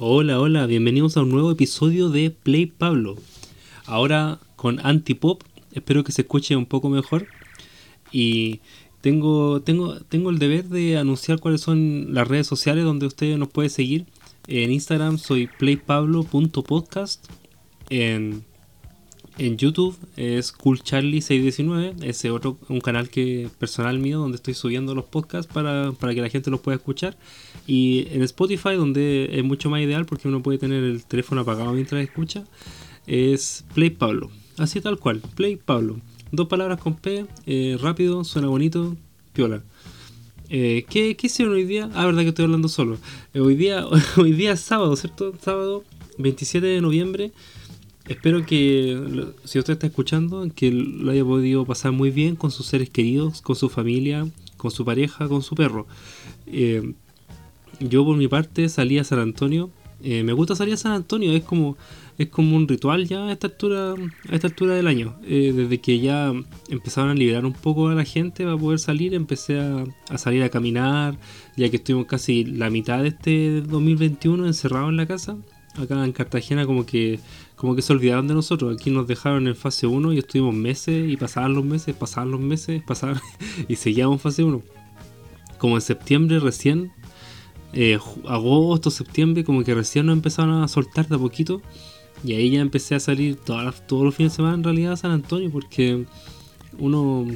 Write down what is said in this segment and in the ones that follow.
Hola, hola, bienvenidos a un nuevo episodio de Play Pablo. Ahora con Antipop, espero que se escuche un poco mejor. Y tengo, tengo, tengo el deber de anunciar cuáles son las redes sociales donde ustedes nos pueden seguir. En Instagram soy playpablo.podcast. En en YouTube es CoolCharlie619, ese otro un canal que personal mío donde estoy subiendo los podcasts para, que la gente los pueda escuchar. Y en Spotify, donde es mucho más ideal porque uno puede tener el teléfono apagado mientras escucha, es Play Pablo. Así tal cual, Play Pablo. Dos palabras con P, eh, rápido, suena bonito, piola. Eh, ¿qué, ¿Qué hicieron hoy día? Ah, verdad que estoy hablando solo. Eh, hoy día hoy día es sábado, ¿cierto? Sábado 27 de noviembre. Espero que, si usted está escuchando, que lo haya podido pasar muy bien con sus seres queridos, con su familia, con su pareja, con su perro. Eh, yo por mi parte salí a San Antonio. Eh, me gusta salir a San Antonio, es como es como un ritual ya a esta altura a esta altura del año. Eh, desde que ya empezaron a liberar un poco a la gente para poder salir, empecé a, a, salir a caminar, ya que estuvimos casi la mitad de este 2021 encerrados en la casa. Acá en Cartagena como que como que se olvidaron de nosotros. Aquí nos dejaron en fase 1 y estuvimos meses y pasaban los meses, pasaban los meses, pasaban y seguíamos en fase 1. Como en septiembre recién, eh, agosto, septiembre, como que recién nos empezaron a soltar de a poquito. Y ahí ya empecé a salir todas, todos los fines de semana en realidad a San Antonio porque uno,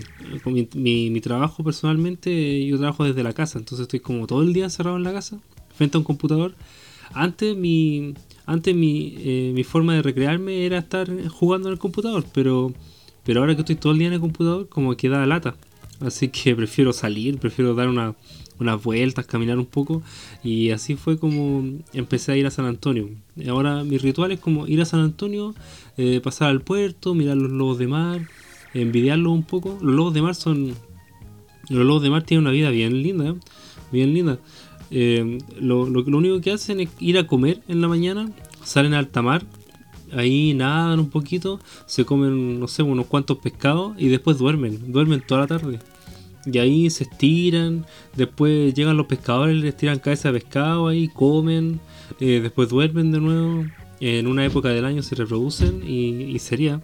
con mi, mi, trabajo personalmente, yo trabajo desde la casa, entonces estoy como todo el día encerrado en la casa, frente a un computador. Antes mi, antes mi, eh, mi forma de recrearme era estar jugando en el computador, pero, pero ahora que estoy todo el día en el computador, como que da lata. Así que prefiero salir, prefiero dar una, unas vueltas, caminar un poco. Y así fue como empecé a ir a San Antonio. Ahora mi ritual es como ir a San Antonio, eh, pasar al puerto, mirar los lobos de mar, envidiarlos un poco. Los lobos de mar son... Los lobos de mar tienen una vida bien linda, bien linda. Eh, lo, lo, único que hacen es ir a comer en la mañana, salen a alta mar, ahí nadan un poquito, se comen, no sé, unos cuantos pescados y después duermen, duermen toda la tarde. Y ahí se estiran, después llegan los pescadores, les tiran cabeza de pescado ahí, comen, eh, después duermen de nuevo. En una época del año se reproducen y, y sería.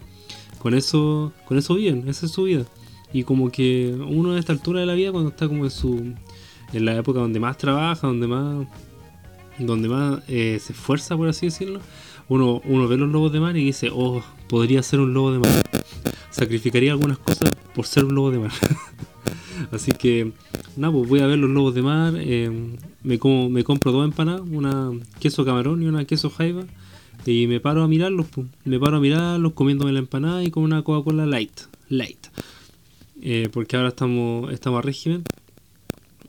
Con eso, con eso viven, esa es su vida. Y como que uno a esta altura de la vida, cuando está como en su, en la época donde más trabaja, donde más donde más eh, se esfuerza, por así decirlo, uno, uno ve los lobos de mar y dice, oh, podría ser un lobo de mar. Sacrificaría algunas cosas por ser un lobo de mar. así que, nada, pues voy a ver los lobos de mar, me, como, me compro dos empanadas, una queso camarón y una queso jaiba, y me paro a mirarlos, pues. me paro a mirarlos comiéndome la empanada y con una Coca-Cola light, light. Eh, porque ahora estamos, estamos a régimen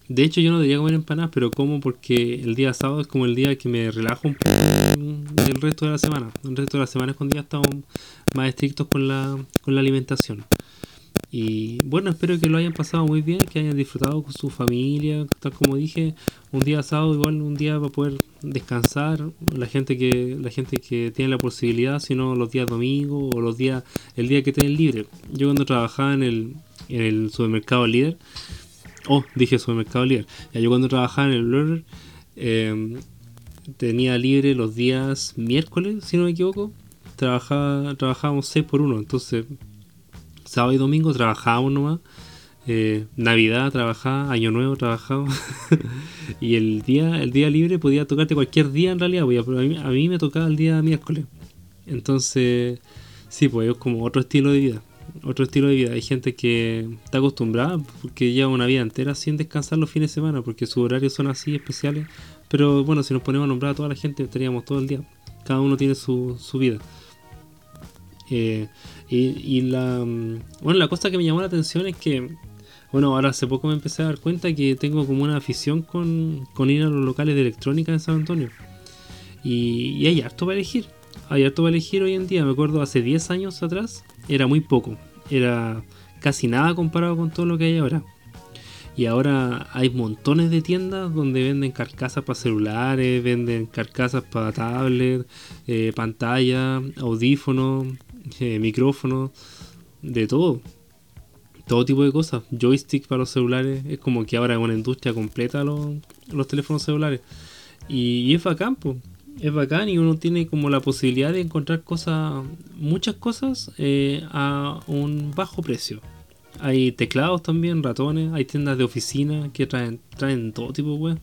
de hecho, yo no debería comer empanadas, pero como porque el día sábado es como el día que me relajo un poco del resto de la semana. El resto de la semana es cuando ya estamos más estrictos con la, con la alimentación. Y bueno, espero que lo hayan pasado muy bien, que hayan disfrutado con su familia, tal como dije, un día sábado igual un día para poder descansar, la gente que la gente que tiene la posibilidad, sino los días domingos o los días el día que tienen libre. Yo cuando trabajaba en el, en el supermercado líder, Oh, dije supermercado líder. Ya, yo cuando trabajaba en el Blur eh, tenía libre los días miércoles, si no me equivoco. Trabajaba, trabajábamos 6 por 1, entonces sábado y domingo trabajábamos nomás. Eh, Navidad trabajaba, Año Nuevo trabajaba. y el día, el día libre podía tocarte cualquier día en realidad, pero a mí, a mí me tocaba el día miércoles. Entonces, sí, pues es como otro estilo de vida otro estilo de vida. Hay gente que está acostumbrada porque lleva una vida entera sin descansar los fines de semana porque sus horarios son así especiales. Pero bueno, si nos ponemos a nombrar a toda la gente, estaríamos todo el día. Cada uno tiene su, su vida. Eh, y, la mm, bueno, la cosa que me llamó la atención es que, bueno, ahora hace poco me empecé a dar cuenta que tengo como una afición con, con ir a los locales de electrónica en San Antonio. Y, y hay harto para elegir. Hay harto para elegir hoy en día. Me acuerdo hace 10 años atrás era muy poco, era casi nada comparado con todo lo que hay ahora. Y ahora hay montones de tiendas donde venden carcasas para celulares, venden carcasas para tablet, eh, pantalla, audífonos, eh, micrófonos, de todo. Todo tipo de cosas. Joystick para los celulares. Es como que ahora es una industria completa los, los teléfonos celulares. Y, es bacán, es bacán y uno tiene como la posibilidad de encontrar cosas, muchas cosas eh, a un bajo precio. Hay teclados también, ratones, hay tiendas de oficina que traen, traen todo tipo web.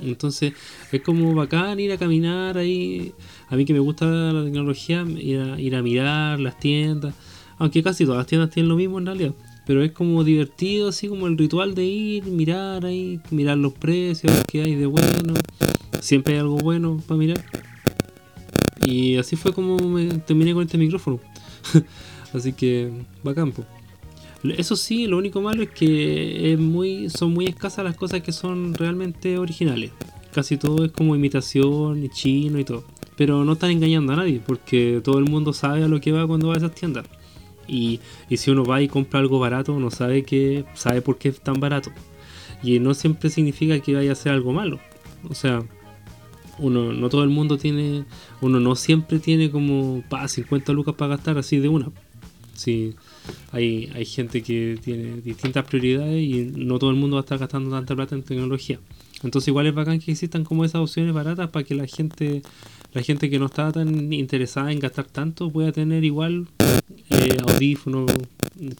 Entonces es como bacán ir a caminar ahí. A mí que me gusta la tecnología, ir a, ir a mirar las tiendas. Aunque casi todas las tiendas tienen lo mismo en realidad. Pero es como divertido, así como el ritual de ir, mirar ahí, mirar los precios, qué hay de bueno. Siempre hay algo bueno para mirar. Y así fue como me terminé con este micrófono. así que, bacán, po. Eso sí, lo único malo es que es muy, son muy escasas las cosas que son realmente originales. Casi todo es como imitación y chino y todo. Pero no están engañando a nadie, porque todo el mundo sabe a lo que va cuando va a esas tiendas. Y, y si uno va y compra algo barato, no sabe que sabe por qué es tan barato. Y no siempre significa que vaya a ser algo malo. O sea, uno no todo el mundo tiene, uno no siempre tiene como pa, 50 lucas para gastar así de una. Sí, hay, hay gente que tiene distintas prioridades y no todo el mundo va a estar gastando tanta plata en tecnología. Entonces igual es bacán que existan como esas opciones baratas para que la gente, la gente que no está tan interesada en gastar tanto pueda tener igual eh, audífonos,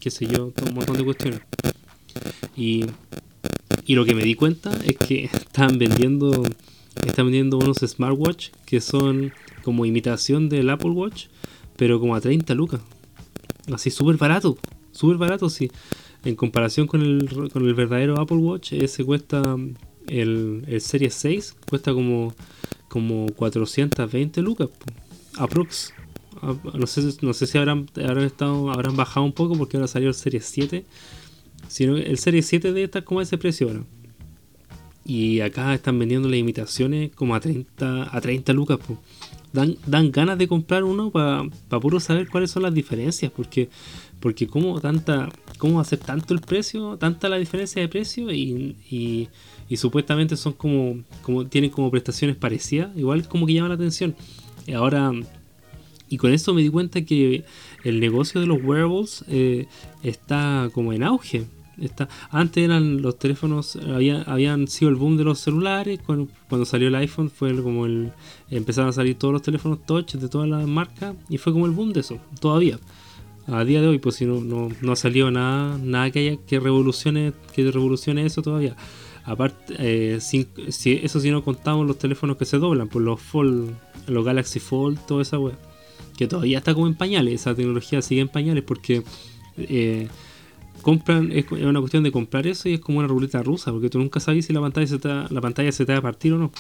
qué sé yo, un montón de cuestiones. Y, y lo que me di cuenta es que están vendiendo, están vendiendo unos smartwatch que son como imitación del Apple Watch, pero como a 30 lucas. Así súper barato, súper barato, sí. En comparación con el, con el verdadero Apple Watch, ese cuesta, el, el Series 6, cuesta como, como 420 lucas, aprox. No sé, no sé si habrán, habrán, estado, habrán bajado un poco porque ahora salió el Series 7. Sino el Series 7 debe estar como ese precio ahora. Y acá están vendiendo las imitaciones como a 30, a 30 lucas. dan, dan ganas de comprar uno para puro saber cuáles son las diferencias, porque porque cómo tanta cómo hacer tanto el precio, tanta la diferencia de precio y, y, y, supuestamente son como como tienen como prestaciones parecidas, igual como que llama la atención. Ahora y con eso me di cuenta que el negocio de los wearables eh, está como en auge. Antes eran los teléfonos, había, habían sido el boom de los celulares, cuando, cuando salió el iPhone fue como el, empezaron a salir todos los teléfonos touch de todas las marcas y fue como el boom de eso, todavía. A día de hoy, pues si no, no, ha salido nada, nada que haya que revolucione, que revolucione eso todavía. Aparte, eh, si, eso si no contamos los teléfonos que se doblan, pues los Fold, los Galaxy Fold, toda esa wea. Que todavía está como en pañales, esa tecnología sigue en pañales porque eh, compran, es una cuestión de comprar eso y es como una ruleta rusa, porque tú nunca sabes si la pantalla se te, la pantalla se te va a partir o no.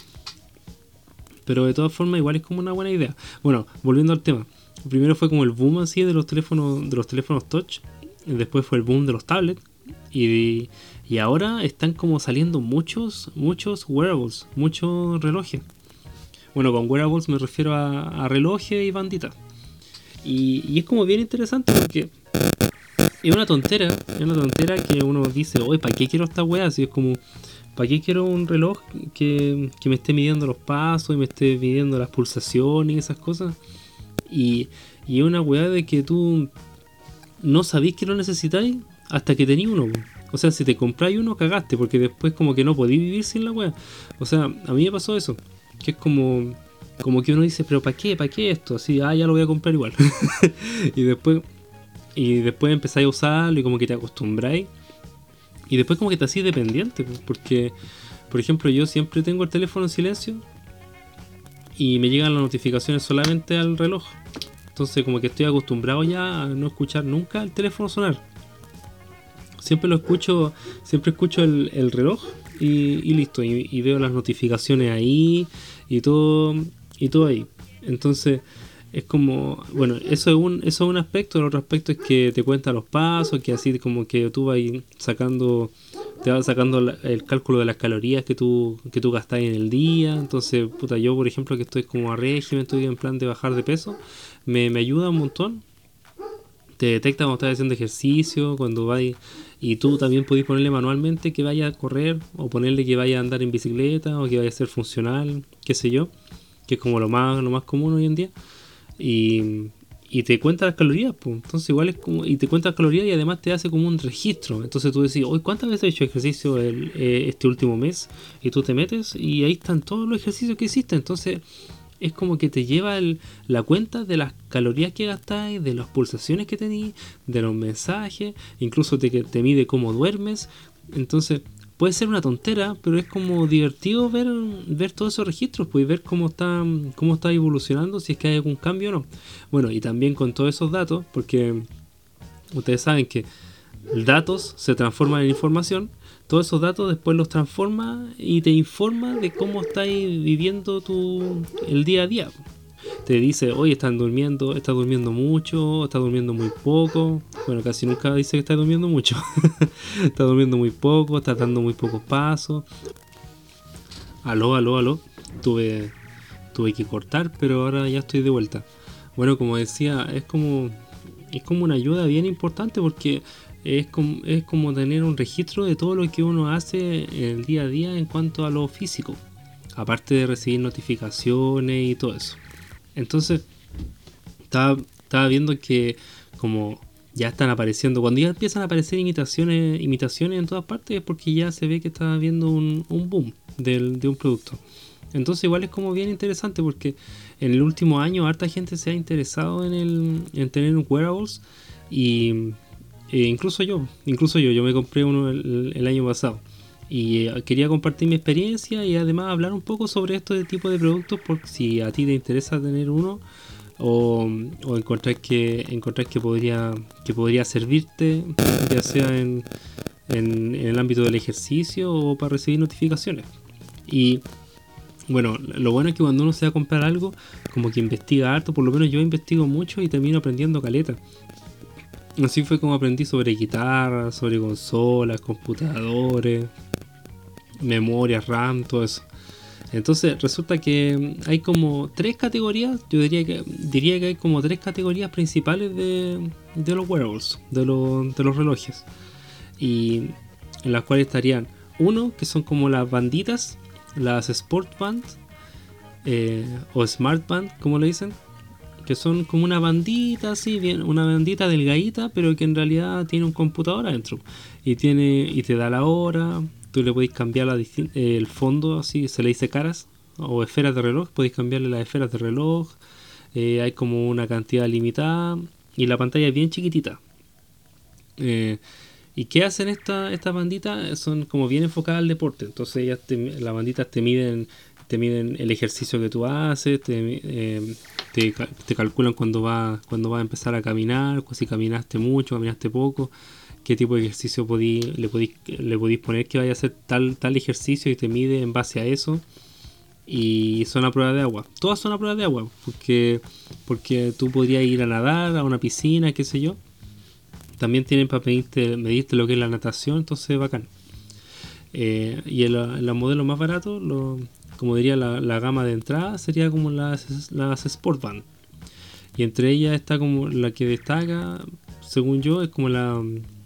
Pero de todas formas igual es como una buena idea. Bueno, volviendo al tema. Primero fue como el boom así de los teléfonos, de los teléfonos touch. Después fue el boom de los tablets. Y, y ahora están como saliendo muchos, muchos wearables, muchos relojes. Bueno, con wearables me refiero a, a relojes y banditas. Y, y, es como bien interesante porque es una tontera, es una tontera que uno dice, oye, ¿para qué quiero esta weá? Así es como, ¿para qué quiero un reloj que, que, me esté midiendo los pasos y me esté midiendo las pulsaciones y esas cosas? Y, y es una weá de que tú no sabís que lo necesitáis hasta que tenéis uno. O sea, si te compráis uno, cagaste, porque después como que no podéis vivir sin la weá. O sea, a mí me pasó eso, que es como... Como que uno dice, pero ¿para qué? ¿Para qué esto? Así, ah, ya lo voy a comprar igual. y después y después empezáis a usarlo y como que te acostumbráis. Y después como que te hacís dependiente. Porque, por ejemplo, yo siempre tengo el teléfono en silencio. Y me llegan las notificaciones solamente al reloj. Entonces como que estoy acostumbrado ya a no escuchar nunca el teléfono sonar. Siempre lo escucho, siempre escucho el, el reloj y, listo. Y, y, veo las notificaciones ahí y todo, y todo ahí. Entonces es como, bueno, eso es un, eso es un aspecto, el otro aspecto es que te cuenta los pasos, que así como que tú vas sacando, te vas sacando el cálculo de las calorías que tú, que tú gastás en el día, entonces, puta, yo por ejemplo que estoy como a régimen, estoy en plan de bajar de peso, me, me ayuda un montón, te detecta cuando estás haciendo ejercicio, cuando vais, y tú también podés ponerle manualmente que vaya a correr, o ponerle que vaya a andar en bicicleta, o que vaya a ser funcional, qué sé yo, que es como lo más, lo más común hoy en día. Y, y te cuenta las calorías, pues. Entonces igual es como, y te cuenta las calorías y además te hace como un registro. Entonces tú decís, hoy ¿cuántas veces he hecho ejercicio el, eh, este último mes? Y tú te metes y ahí están todos los ejercicios que hiciste. Entonces es como que te lleva el, la cuenta de las calorías que gastáis, de las pulsaciones que tenéis, de los mensajes, incluso te, te mide cómo duermes. Entonces puede ser una tontera, pero es como divertido ver, ver todos esos registros, pues ver cómo está, cómo está evolucionando, si es que hay algún cambio o no. Bueno, y también con todos esos datos, porque ustedes saben que datos se transforman en información, todos esos datos después los transforma y te informa de cómo estáis viviendo tu, el día a día te dice, hoy están durmiendo, está durmiendo mucho, está durmiendo muy poco. Bueno, casi nunca dice que está durmiendo mucho. está durmiendo muy poco, está dando muy pocos pasos. Aló, aló, aló. Tuve, tuve que cortar, pero ahora ya estoy de vuelta. Bueno, como decía, es como, es como una ayuda bien importante porque es como, es como tener un registro de todo lo que uno hace en el día a día en cuanto a lo físico. Aparte de recibir notificaciones y todo eso. Entonces, estaba, estaba viendo que como ya están apareciendo, cuando ya empiezan a aparecer imitaciones, imitaciones en todas partes es porque ya se ve que está habiendo un, boom del, de un producto. Entonces igual es como bien interesante porque en el último año harta gente se ha interesado en, el, en tener un wearables y e incluso yo, incluso yo, yo me compré uno el año pasado y eh, quería compartir mi experiencia y además hablar un poco sobre este tipo de productos por si a ti te interesa tener uno o, o encontrar que encontrar que podría que podría servirte ya sea en, en, el ámbito del ejercicio o para recibir notificaciones y bueno, lo bueno es que cuando uno se va a comprar algo, como que investiga harto, por lo menos yo investigo mucho y termino aprendiendo caleta. Así fue como aprendí sobre guitarras, sobre consolas, computadores, memoria, RAM, todo eso. Entonces resulta que hay como tres categorías, yo diría que diría que hay como tres categorías principales de, los wearables, de, de los relojes. Y en las cuales estarían uno, que son como las banditas, las Sport Band eh, o Smart Band, como le dicen, que son como una bandita así, bien, una bandita delgadita, pero que en realidad tiene un computador adentro y tiene y te da la hora, tú le podéis cambiar el fondo, así se le dice caras o esferas de reloj, podéis cambiarle las esferas de reloj, eh, hay como una cantidad limitada y la pantalla es bien chiquitita. Eh, ¿Y qué hacen estas esta banditas? Son como bien enfocadas al deporte, entonces ellas las banditas te miden te miden el ejercicio que tú haces, te, eh, te, calculan cuando va, cuando va a empezar a caminar, si caminaste mucho, caminaste poco qué tipo de ejercicio le, podéis, le podéis poner que vaya a hacer tal, tal ejercicio y te mide en base a eso. Y son a prueba de agua. Todas son a prueba de agua. Porque, porque tú podrías ir a nadar, a una piscina, qué sé yo. También tienen para medirte, lo que es la natación, entonces bacán. Eh, y el, los modelos más baratos, lo, como diría la, la, gama de entrada, sería como las, las Sport Band. Y entre ellas está como la que destaca, según yo, es como la,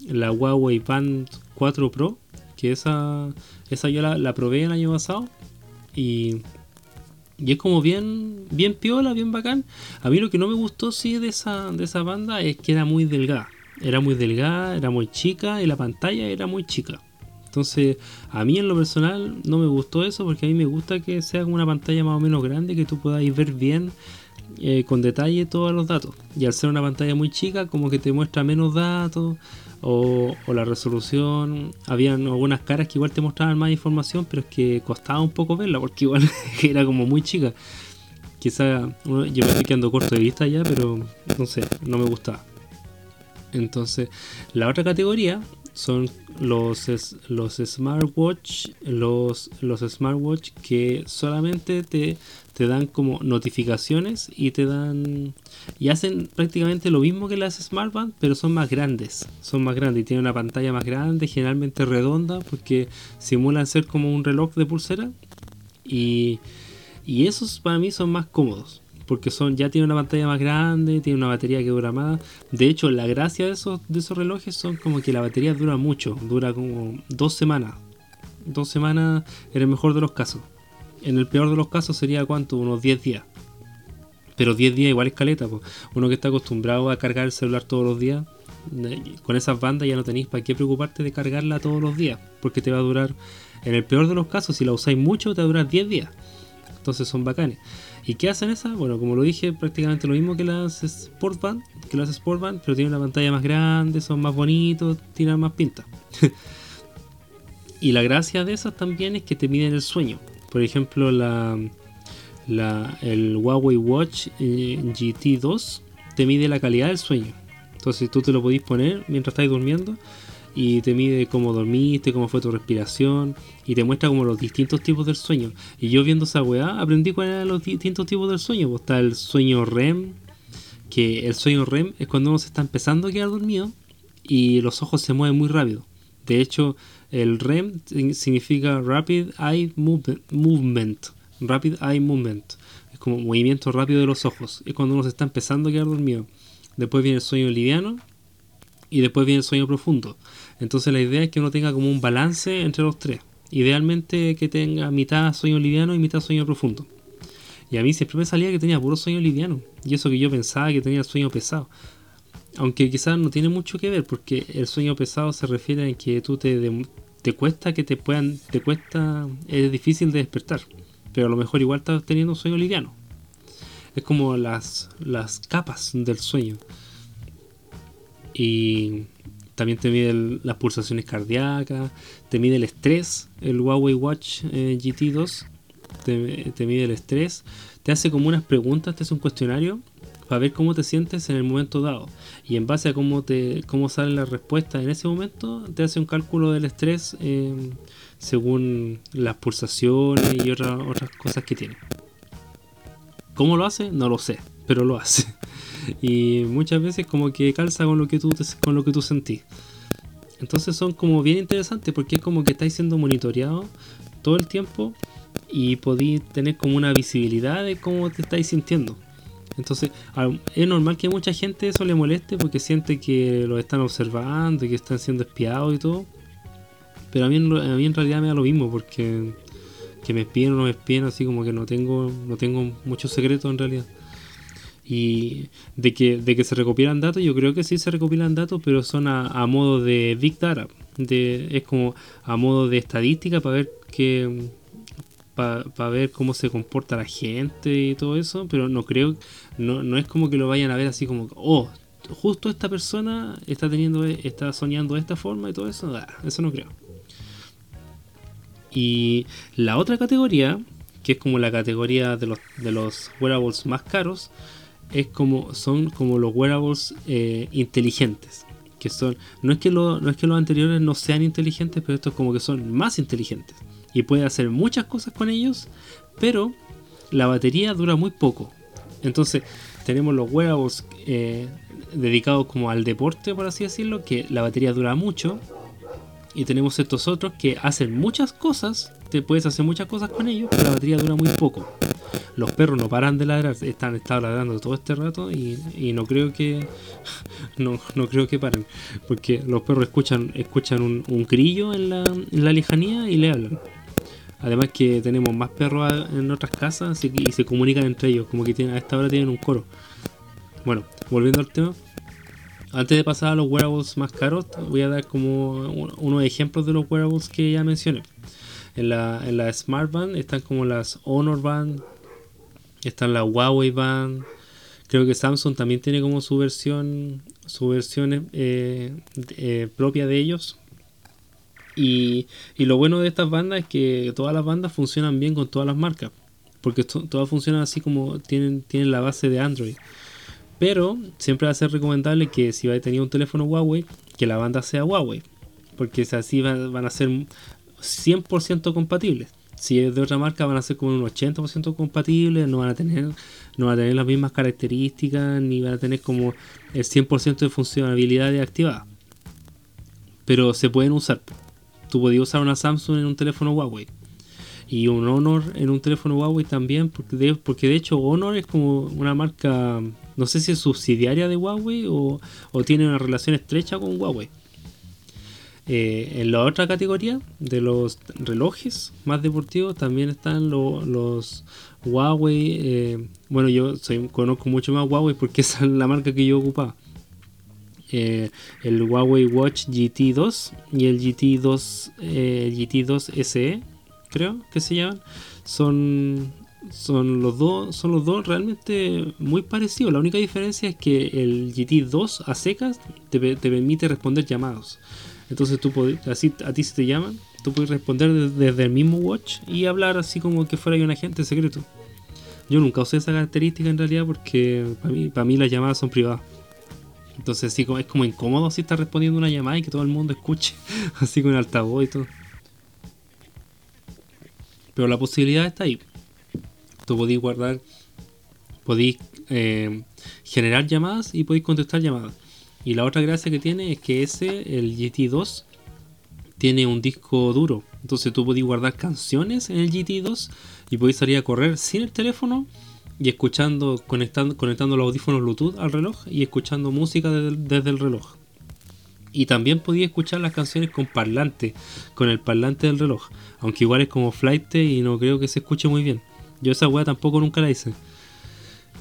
la Huawei Band 4 Pro, que esa, esa yo la, probé el año pasado y, y es como bien, bien piola, bien bacán. A mí lo que no me gustó sí de esa, de esa banda es que era muy delgada. Era muy delgada, era muy chica y la pantalla era muy chica. Entonces, a mí en lo personal no me gustó eso porque a mí me gusta que sea una pantalla más o menos grande que tú podáis ver bien eh, con detalle todos los datos. Y al ser una pantalla muy chica, como que te muestra menos datos o, la resolución. Habían algunas caras que igual te mostraban más información, pero es que costaba un poco verla porque igual era como muy chica. Quizá yo me estoy quedando corto de vista ya, pero no sé, no me gustaba. Entonces, la otra categoría son los, los smartwatch, los, los smartwatch que solamente te, te dan como notificaciones y te dan y hacen prácticamente lo mismo que las smartband pero son más grandes son más grandes y tienen una pantalla más grande generalmente redonda porque simulan ser como un reloj de pulsera y, y esos para mí son más cómodos porque son ya tiene una pantalla más grande, tiene una batería que dura más. De hecho, la gracia de esos, de esos relojes son como que la batería dura mucho, dura como dos semanas. Dos semanas en el mejor de los casos. En el peor de los casos sería cuánto, unos 10 días. Pero 10 días igual es caleta, po. uno que está acostumbrado a cargar el celular todos los días, con esas bandas ya no tenéis para qué preocuparte de cargarla todos los días, porque te va a durar, en el peor de los casos, si la usáis mucho, te va a durar 10 días. Entonces son bacanes. ¿Y qué hacen esas? Bueno, como lo dije, prácticamente lo mismo que las Sportband, que las Sportband, pero tienen una pantalla más grande, son más bonitos, tienen más pinta. y la gracia de esas también es que te miden el sueño. Por ejemplo, la, la el Huawei Watch eh, GT2 te mide la calidad del sueño. Entonces tú te lo podéis poner mientras estáis durmiendo y te mide cómo dormiste, cómo fue tu respiración y te muestra como los distintos tipos del sueño. Y yo viendo esa weá aprendí cuáles eran los distintos tipos del sueño. Pues está el sueño REM, que el sueño REM es cuando uno se está empezando a quedar dormido y los ojos se mueven muy rápido. De hecho, el REM significa Rapid Eye Movement. Rapid Eye Movement. Es como movimiento rápido de los ojos. Es cuando uno se está empezando a quedar dormido. Después viene el sueño liviano y después viene el sueño profundo. Entonces la idea es que uno tenga como un balance entre los tres. Idealmente que tenga mitad sueño liviano y mitad sueño profundo. Y a mí siempre me salía que tenía puro sueño liviano. Y eso que yo pensaba que tenía sueño pesado. Aunque quizás no tiene mucho que ver porque el sueño pesado se refiere a que tú te, te cuesta que te puedan, te cuesta, es difícil de despertar. Pero a lo mejor igual estás teniendo sueño liviano. Es como las, las capas del sueño. Y también te mide las pulsaciones cardíacas, te mide el estrés, el Huawei Watch eh, GT2 te, mide el estrés, te hace como unas preguntas, te hace un cuestionario para ver cómo te sientes en el momento dado. Y en base a cómo, te, cómo sale la respuesta en ese momento, te hace un cálculo del estrés eh, según las pulsaciones y otras, otras cosas que tiene. ¿Cómo lo hace? No lo sé, pero lo hace. Y muchas veces como que calza con lo que tú, con lo que tú sentís. Entonces son como bien interesantes porque es como que estáis siendo monitoreados todo el tiempo y podéis tener como una visibilidad de cómo te estáis sintiendo. Entonces es normal que a mucha gente eso le moleste porque siente que lo están observando y que están siendo espiados y todo. Pero a mí, a mí en realidad me da lo mismo porque que me espíen o no me espíen, así como que no tengo, no tengo muchos secretos en realidad. Y de que, de que se recopilan datos, yo creo que sí se recopilan datos, pero son a, modo de Big Data. De, es como a modo de estadística para ver que para ver cómo se comporta la gente y todo eso, pero no creo, no, no es como que lo vayan a ver así como, oh, justo esta persona está teniendo, está soñando de esta forma y todo eso, ah, eso no creo. Y la otra categoría, que es como la categoría de los, de los wearables más caros, es como son como los wearables eh, inteligentes que son no es que no es que los anteriores no sean inteligentes pero estos como que son más inteligentes y puede hacer muchas cosas con ellos pero la batería dura muy poco. Entonces tenemos los wearables eh, dedicados como al deporte por así decirlo que la batería dura mucho y tenemos estos otros que hacen muchas cosas te puedes hacer muchas cosas con ellos pero la batería dura muy poco los perros no paran de ladrar, están estado ladrando todo este rato y, no creo que no, creo que paren, porque los perros escuchan escuchan un, un grillo en la, en la lejanía y le hablan. Además que tenemos más perros en otras casas y, se comunican entre ellos, como que tienen, a esta hora tienen un coro. Bueno, volviendo al tema, antes de pasar a los wearables más caros, voy a dar como unos ejemplos de los wearables que ya mencioné. En la, en la Smart Band están como las Honor Band, están la Huawei Band. Creo que Samsung también tiene como su versión, su versión eh, eh, propia de ellos. Y, lo bueno de estas bandas es que todas las bandas funcionan bien con todas las marcas. Porque todas funcionan así como tienen, tienen la base de Android. Pero siempre va a ser recomendable que si va a tener un teléfono Huawei, que la banda sea Huawei. Porque así van a ser 100% compatibles si es de otra marca van a ser como un 80% compatibles, no van a tener no van a tener las mismas características ni van a tener como el 100% de funcionalidad activada. Pero se pueden usar. Tú podías usar una Samsung en un teléfono Huawei y un Honor en un teléfono Huawei también, porque de, porque de hecho Honor es como una marca, no sé si es subsidiaria de Huawei o, o tiene una relación estrecha con Huawei. Eh, en la otra categoría de los relojes más deportivos también están los Huawei, eh, bueno, yo conozco mucho más Huawei porque esa es la marca que yo ocupaba. Eh, el Huawei Watch GT2 y el GT2, eh, GT2 SE, creo que se llaman, son, son los dos, son los dos realmente muy parecidos. La única diferencia es que el GT2 a secas te permite responder llamados. Entonces tú así a ti se te llaman, tú puedes responder desde el mismo watch y hablar así como que fuera un agente secreto. Yo nunca usé esa característica en realidad porque para mí, para mí las llamadas son privadas. Entonces sí, es como incómodo si estás respondiendo una llamada y que todo el mundo escuche, así con altavoz y todo. Pero la posibilidad está ahí. Tú podéis guardar, podéis eh, generar llamadas y podéis contestar llamadas. Y la otra gracia que tiene es que ese, el GT2, tiene un disco duro. Entonces tú podéis guardar canciones en el GT2 y podéis salir a correr sin el teléfono y escuchando, conectando, conectando los audífonos Bluetooth al reloj y escuchando música desde, el reloj. Y también podía escuchar las canciones con parlante, con el parlante del reloj. Aunque igual es como flight y no creo que se escuche muy bien. Yo esa weá tampoco nunca la hice.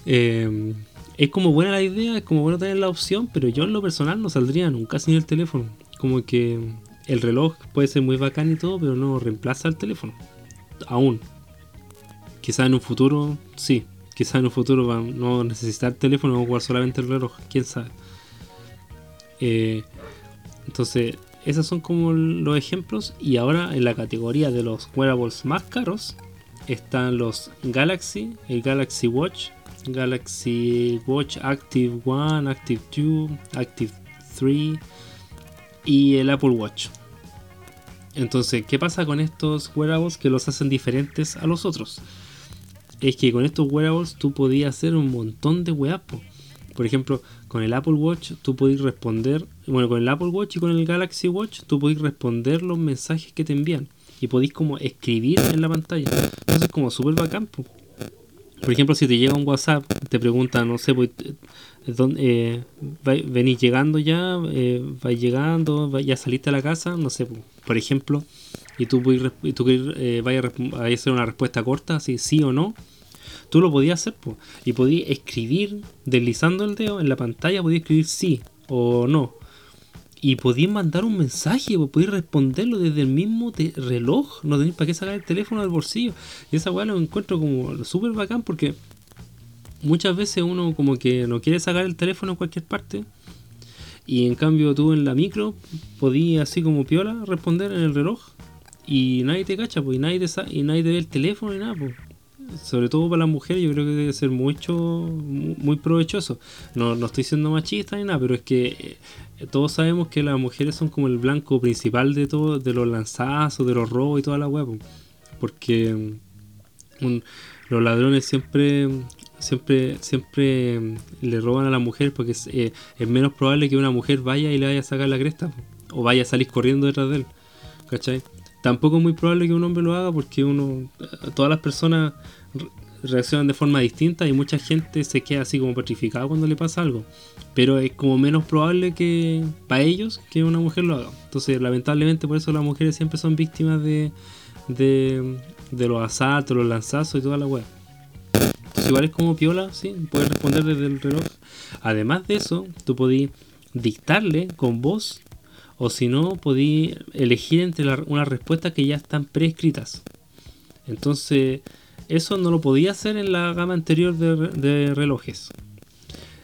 Eh, es como buena la idea, es como bueno tener la opción, pero yo en lo personal no saldría nunca sin el teléfono. Como que el reloj puede ser muy bacán y todo, pero no reemplaza el teléfono. Aún. Quizás en un futuro, sí. Quizás en un futuro van a no necesitar teléfono o jugar solamente el reloj, quién sabe. Eh, entonces, esos son como los ejemplos. Y ahora en la categoría de los wearables más caros están los Galaxy, el Galaxy Watch, Galaxy Watch Active 1, Active 2, Active 3 y el Apple Watch. Entonces, ¿qué pasa con estos wearables que los hacen diferentes a los otros? es que con estos wearables tú podías hacer un montón de weas. Por ejemplo, con el Apple Watch tú podías responder, bueno, con el Apple Watch y con el Galaxy Watch tú podías responder los mensajes que te envían y podéis como escribir en la pantalla. Eso es como súper bacán. Por ejemplo, si te llega un WhatsApp, te pregunta, no sé, pues, eh, venís llegando ya, eh, vais llegando, ya saliste a la casa, no sé, por ejemplo, y tú, y tú eh, vayas a, hacer una respuesta corta, así sí o no, tú lo podías hacer, pues, y podías escribir deslizando el dedo en la pantalla, podías escribir sí o no. Y podías mandar un mensaje, pues, podías responderlo desde el mismo reloj, no tenéis para qué sacar el teléfono del bolsillo. Y esa weá lo encuentro como súper bacán porque muchas veces uno como que no quiere sacar el teléfono en cualquier parte. Y en cambio tú en la micro podías así como piola responder en el reloj y nadie te cacha, pues, y nadie te, y nadie te ve el teléfono ni nada, pues. Sobre todo para las mujeres, yo creo que debe ser mucho, muy provechoso. No, no estoy siendo machista ni nada, pero es que eh, todos sabemos que las mujeres son como el blanco principal de todo, de los lanzazos, de los robos y toda la. Pues. Porque mm, los ladrones siempre siempre siempre mm, le roban a la mujer porque es, eh, es, menos probable que una mujer vaya y le vaya a sacar la cresta o vaya a salir corriendo detrás de él. ¿Cachai? Tampoco es muy probable que un hombre lo haga porque uno, todas las personas reaccionan de forma distinta y mucha gente se queda así como petrificada cuando le pasa algo. Pero es como menos probable que para ellos que una mujer lo haga. Entonces, lamentablemente, por eso las mujeres siempre son víctimas de, de, los asaltos, los lanzazos y toda la web. Entonces, igual es como piola, sí, puedes responder desde el reloj. Además de eso, tú podías dictarle con voz o si no, podí elegir entre unas respuestas que ya están preescritas. Entonces, eso no lo podía hacer en la gama anterior de, relojes.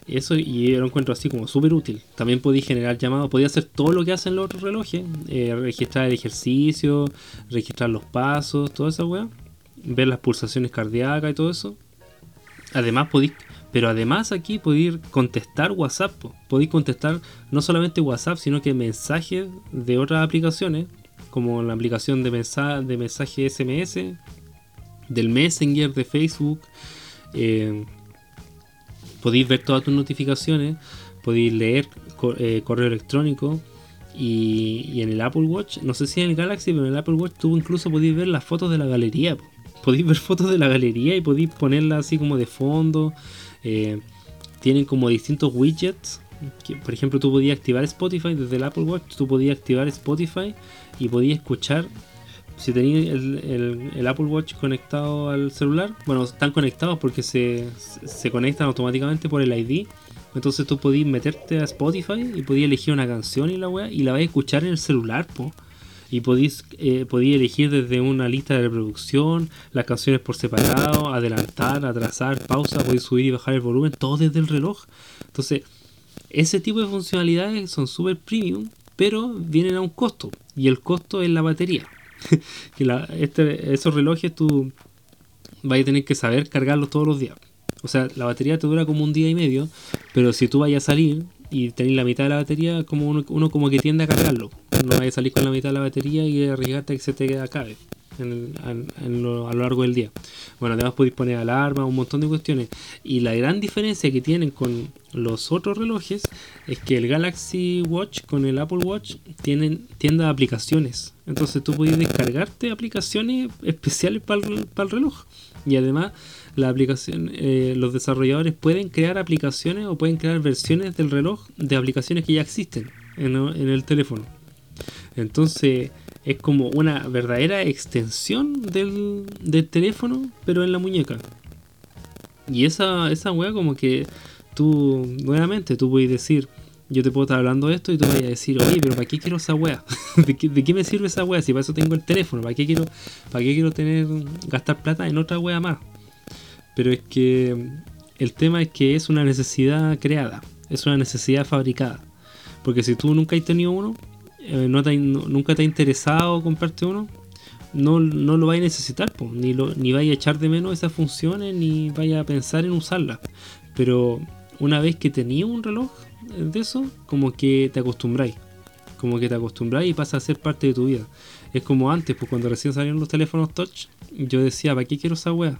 Eso y lo encuentro así como súper útil. También podía generar llamados, podía hacer todo lo que hacen los otros relojes. Eh, registrar el ejercicio, registrar los pasos, toda esa weá. Ver las pulsaciones cardíacas y todo eso. Además podéis pero además aquí podéis contestar WhatsApp. Podéis contestar no solamente WhatsApp, sino que mensajes de otras aplicaciones, como la aplicación de, mensaje, de mensaje SMS, del Messenger de Facebook. Eh, podéis ver todas tus notificaciones, podéis leer eh, correo electrónico. Y, en el Apple Watch, no sé si en el Galaxy, pero en el Apple Watch tú incluso podéis ver las fotos de la galería. Podéis ver fotos de la galería y podéis ponerla así como de fondo. Eh, tienen como distintos widgets. por ejemplo, tú podías activar Spotify desde el Apple Watch, tú podías activar Spotify y podías escuchar si tenéis el, Apple Watch conectado al celular, bueno, están conectados porque se, se conectan automáticamente por el ID. Entonces tú podías meterte a Spotify y podías elegir una canción y la weá y la vais a escuchar en el celular, po. Y podéis, eh, elegir desde una lista de reproducción, las canciones por separado, adelantar, atrasar, pausa, podéis subir y bajar el volumen, todo desde el reloj. Entonces, ese tipo de funcionalidades son súper premium, pero vienen a un costo. Y el costo es la batería. que este, esos relojes tú vas a tener que saber cargarlos todos los días. O sea, la batería te dura como un día y medio, pero si tú vayas a salir y tenéis la mitad de la batería, como uno, uno como que tiende a cargarlo. No vayas a salir con la mitad de la batería y arriesgarte a que se te acabe en lo, a lo largo del día. Bueno, además podéis poner alarma, un montón de cuestiones. Y la gran diferencia que tienen con los otros relojes es que el Galaxy Watch con el Apple Watch tienen tienda de aplicaciones. Entonces tú puedes descargarte aplicaciones especiales para el, el reloj. Y además la aplicación, eh, los desarrolladores pueden crear aplicaciones o pueden crear versiones del reloj de aplicaciones que ya existen en, en el teléfono. Entonces es como una verdadera extensión del, del teléfono, pero en la muñeca. Y esa, esa wea como que tú, nuevamente, tú puedes decir, yo te puedo estar hablando de esto y tú vas a decir, oye, pero ¿para qué quiero esa wea? ¿De qué, me sirve esa wea? Si para eso tengo el teléfono, ¿para qué quiero, para qué quiero tener, gastar plata en otra wea más? Pero es que el tema es que es una necesidad creada, es una necesidad fabricada. Porque si tú nunca has tenido uno, eh, no nunca te ha interesado comprarte uno, no, no lo vais a necesitar, ni, ni vais a echar de menos esas funciones, ni vaya a pensar en usarlas. Pero una vez que tenías un reloj de eso, como que te acostumbráis. Como que te acostumbráis y pasa a ser parte de tu vida. Es como antes, pues cuando recién salieron los teléfonos touch, yo decía, ¿para qué quiero esa wea?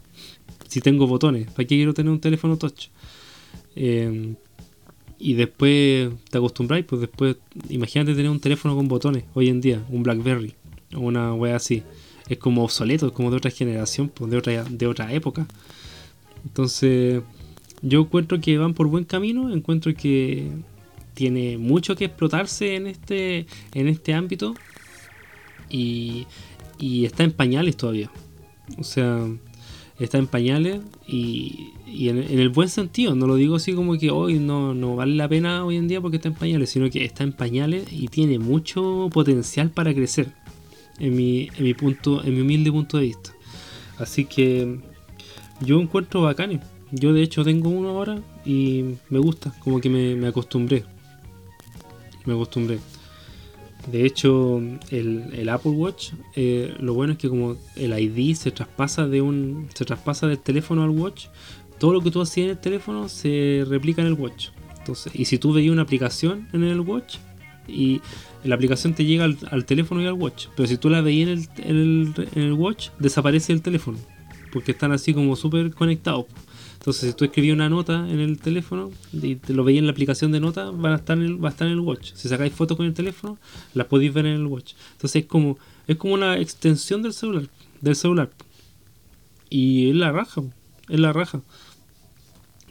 Si tengo botones, ¿para qué quiero tener un teléfono touch? Eh, y después te acostumbráis, pues después, imagínate tener un teléfono con botones hoy en día, un Blackberry o una wea así. Es como obsoleto, es como de otra generación, pues de otra, de otra época. Entonces, yo encuentro que van por buen camino, encuentro que tiene mucho que explotarse en este, en este ámbito y, y está en pañales todavía. O sea, está en pañales y, en, el buen sentido, no lo digo así como que hoy no, no vale la pena hoy en día porque está en pañales, sino que está en pañales y tiene mucho potencial para crecer, en mi, en mi punto, en mi humilde punto de vista. Así que yo encuentro bacanes. Yo de hecho tengo uno ahora y me gusta, como que me, me acostumbré. Me acostumbré. De hecho, el, Apple Watch, eh, lo bueno es que como el ID se traspasa de un, se traspasa del teléfono al Watch, todo lo que tú hacías en el teléfono se replica en el Watch. Entonces, y si tú veías una aplicación en el Watch y la aplicación te llega al, teléfono y al Watch, pero si tú la veías en el, en el Watch, desaparece el teléfono, porque están así como súper conectados. Entonces, si tú escribías una nota en el teléfono y te lo veías en la aplicación de nota, van a estar en el, va a estar en el watch. Si sacáis fotos con el teléfono, las podéis ver en el watch. Entonces es como, es como una extensión del celular, del celular. Y es la raja, es la raja.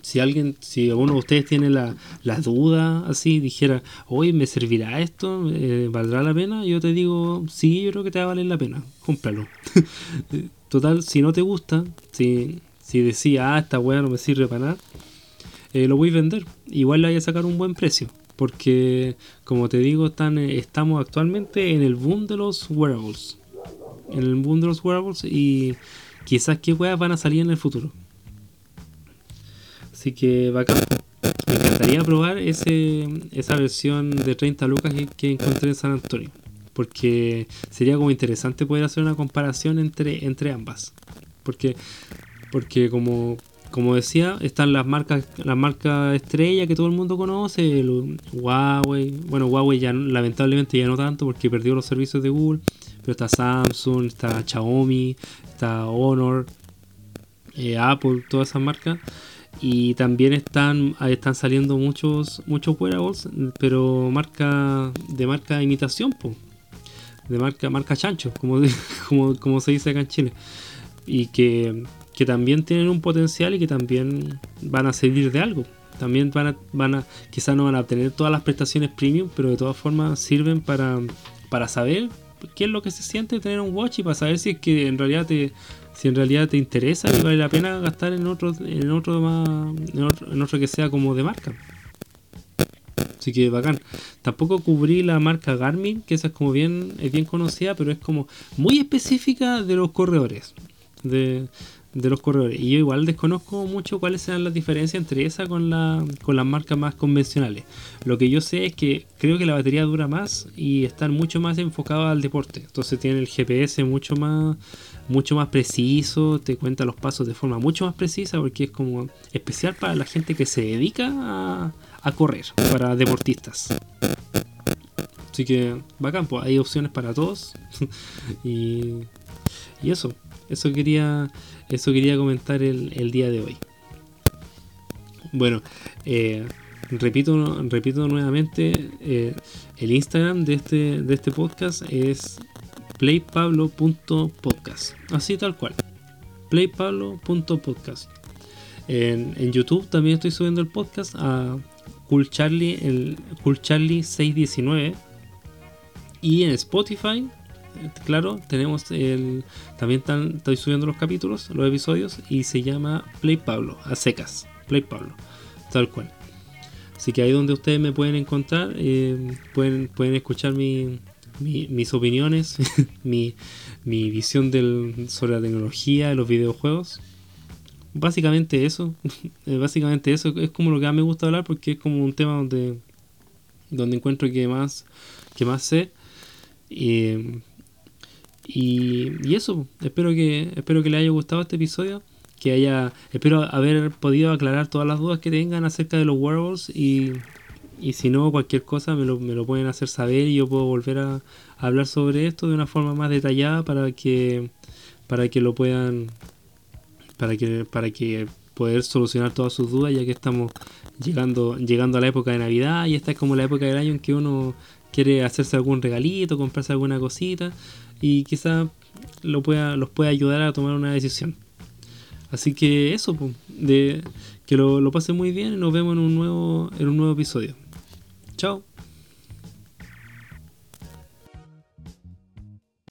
Si alguien, si alguno de ustedes tiene la, duda así, dijera, hoy me servirá esto, eh, ¿valdrá la pena? Yo te digo, sí, yo creo que te va a valer la pena, cómpralo. Total, si no te gusta, si si decía, ah, esta weá no me sirve para nada, eh, lo voy a vender. Igual le voy a sacar un buen precio. Porque, como te digo, están, eh, estamos actualmente en el boom de los wearables. En el boom de los wearables y quizás qué weas van a salir en el futuro. Así que bacán. Me encantaría probar ese, esa versión de 30 lucas que, que, encontré en San Antonio. Porque sería como interesante poder hacer una comparación entre, entre ambas. Porque porque como, como decía, están las marcas, las marcas estrella que todo el mundo conoce, Huawei, bueno Huawei ya lamentablemente ya no tanto porque perdió los servicios de Google, pero está Samsung, está Xiaomi, está Honor, eh, Apple, todas esas marcas. Y también están, están saliendo muchos, muchos wearables, pero marca, de marca imitación, de marca, marca chancho, como, como, como se dice acá en Chile. Y que que también tienen un potencial y que también van a servir de algo. También van a, van a quizás no van a obtener todas las prestaciones premium, pero de todas formas sirven para, para saber qué es lo que se siente tener un watch y para saber si es que en realidad te si en realidad te interesa y vale la pena gastar en otro en otro más en otro, en otro que sea como de marca. Así que bacán. Tampoco cubrí la marca Garmin, que esa es como bien, es bien conocida, pero es como muy específica de los corredores. De, de los corredores. Y yo igual desconozco mucho cuáles serán las diferencias entre esa con, la, con las marcas más convencionales. Lo que yo sé es que creo que la batería dura más y están mucho más enfocados al deporte. Entonces tiene el GPS mucho más, mucho más preciso, te cuenta los pasos de forma mucho más precisa porque es como especial para la gente que se dedica a, a correr, para deportistas. Así que bacán, pues hay opciones para todos. y, y eso, eso quería eso quería comentar el, día de hoy. Bueno, eh, repito, repito nuevamente, eh, el Instagram de este, de este podcast es playpablo.podcast. Así tal cual. playpablo.podcast. En, YouTube también estoy subiendo el podcast a Cool Charlie, el Cool Charlie 619. Y en Spotify claro, tenemos el. También estoy subiendo los capítulos, los episodios, y se llama Play Pablo, a secas. Play Pablo, tal cual. Así que ahí donde ustedes me pueden encontrar, eh, pueden, pueden escuchar mi, mis opiniones, mi, mi visión del, sobre la tecnología, los videojuegos. Básicamente eso, básicamente eso es como lo que más me gusta hablar porque es como un tema donde, donde encuentro que más, que más sé. Y y, eso, espero que, espero que les haya gustado este episodio. Que haya, espero haber podido aclarar todas las dudas que tengan acerca de los wearables y, y si no, cualquier cosa me lo, me lo pueden hacer saber y yo puedo volver a, hablar sobre esto de una forma más detallada para que, para que lo puedan, para que, para que poder solucionar todas sus dudas ya que estamos llegando, llegando a la época de Navidad y esta es como la época del año en que uno quiere hacerse algún regalito, comprarse alguna cosita y quizá lo pueda, los pueda ayudar a tomar una decisión. Así que eso, de, que lo, lo pasen muy bien y nos vemos en un nuevo, en un nuevo episodio. Chao.